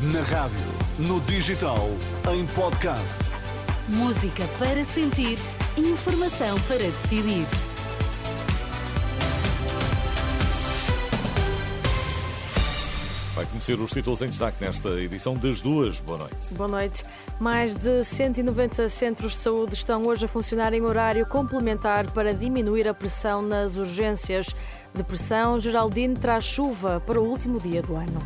Na rádio, no digital, em podcast. Música para sentir, informação para decidir. Vai conhecer os títulos em destaque nesta edição das duas. Boa noite. Boa noite. Mais de 190 centros de saúde estão hoje a funcionar em horário complementar para diminuir a pressão nas urgências. Depressão, Geraldine traz chuva para o último dia do ano.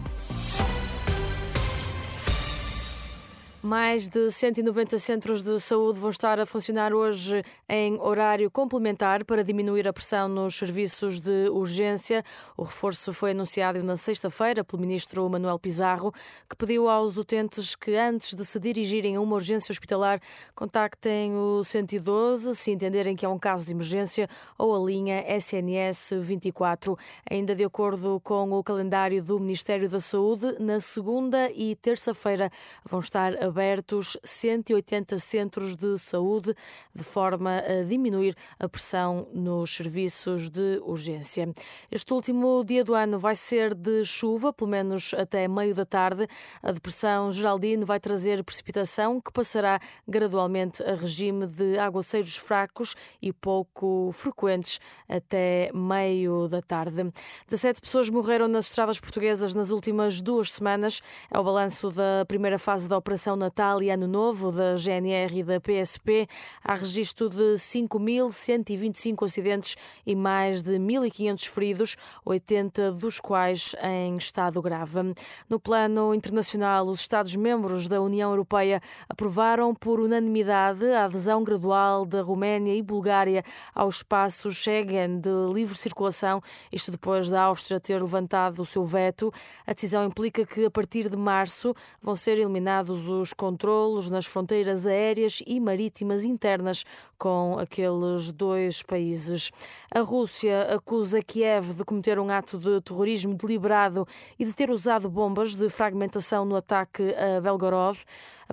Mais de 190 centros de saúde vão estar a funcionar hoje em horário complementar para diminuir a pressão nos serviços de urgência. O reforço foi anunciado na sexta-feira pelo ministro Manuel Pizarro, que pediu aos utentes que, antes de se dirigirem a uma urgência hospitalar, contactem o 112 se entenderem que é um caso de emergência ou a linha SNS 24. Ainda de acordo com o calendário do Ministério da Saúde, na segunda e terça-feira vão estar a abertos 180 centros de saúde, de forma a diminuir a pressão nos serviços de urgência. Este último dia do ano vai ser de chuva, pelo menos até meio da tarde. A depressão Geraldine vai trazer precipitação que passará gradualmente a regime de aguaceiros fracos e pouco frequentes até meio da tarde. 17 pessoas morreram nas estradas portuguesas nas últimas duas semanas. É o balanço da primeira fase da Operação Natal e Ano Novo da GNR e da PSP, há registro de 5.125 acidentes e mais de 1.500 feridos, 80 dos quais em estado grave. No plano internacional, os Estados-membros da União Europeia aprovaram por unanimidade a adesão gradual da Roménia e Bulgária ao espaço Schengen de livre circulação, isto depois da Áustria ter levantado o seu veto. A decisão implica que, a partir de março, vão ser eliminados os controlos nas fronteiras aéreas e marítimas internas com aqueles dois países. A Rússia acusa Kiev de cometer um ato de terrorismo deliberado e de ter usado bombas de fragmentação no ataque a Belgorod.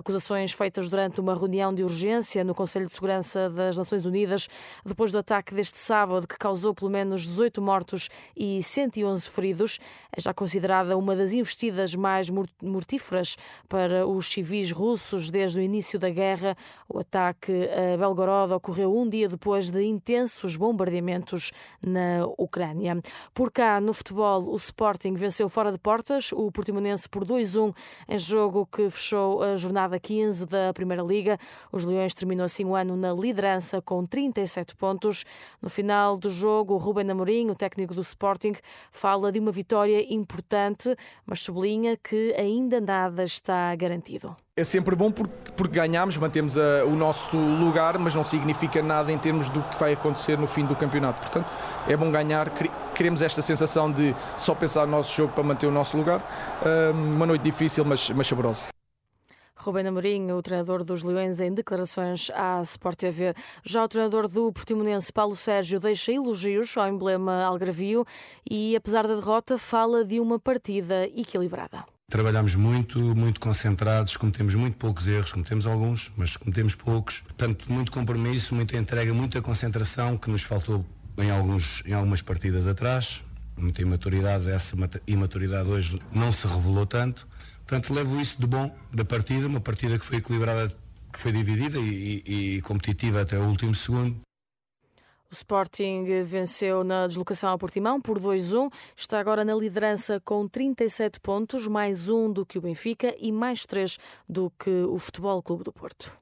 Acusações feitas durante uma reunião de urgência no Conselho de Segurança das Nações Unidas, depois do ataque deste sábado, que causou pelo menos 18 mortos e 111 feridos. É já considerada uma das investidas mais mortíferas para os civis russos desde o início da guerra. O ataque a Belgorod ocorreu um dia depois de intensos bombardeamentos na Ucrânia. Por cá, no futebol, o Sporting venceu fora de portas o Portimonense por 2-1 em jogo que fechou a jornada jornada 15 da Primeira Liga. Os Leões terminam assim o ano na liderança com 37 pontos. No final do jogo, Ruben Amorim, o técnico do Sporting, fala de uma vitória importante, mas sublinha que ainda nada está garantido. É sempre bom porque, porque ganhamos, mantemos a, o nosso lugar, mas não significa nada em termos do que vai acontecer no fim do campeonato. Portanto, é bom ganhar, queremos esta sensação de só pensar no nosso jogo para manter o nosso lugar. Uma noite difícil, mas, mas saborosa. Rubén Amorim, o treinador dos Leões, em declarações à Sport TV. Já o treinador do Portimonense, Paulo Sérgio, deixa elogios ao emblema algravio e, apesar da derrota, fala de uma partida equilibrada. Trabalhamos muito, muito concentrados, cometemos muito poucos erros, cometemos alguns, mas cometemos poucos. Portanto, muito compromisso, muita entrega, muita concentração que nos faltou em, alguns, em algumas partidas atrás. Muita imaturidade, essa imaturidade hoje não se revelou tanto. Portanto, levo isso de bom da partida, uma partida que foi equilibrada, que foi dividida e, e, e competitiva até o último segundo. O Sporting venceu na deslocação ao Portimão por 2-1. Está agora na liderança com 37 pontos, mais um do que o Benfica e mais três do que o Futebol Clube do Porto.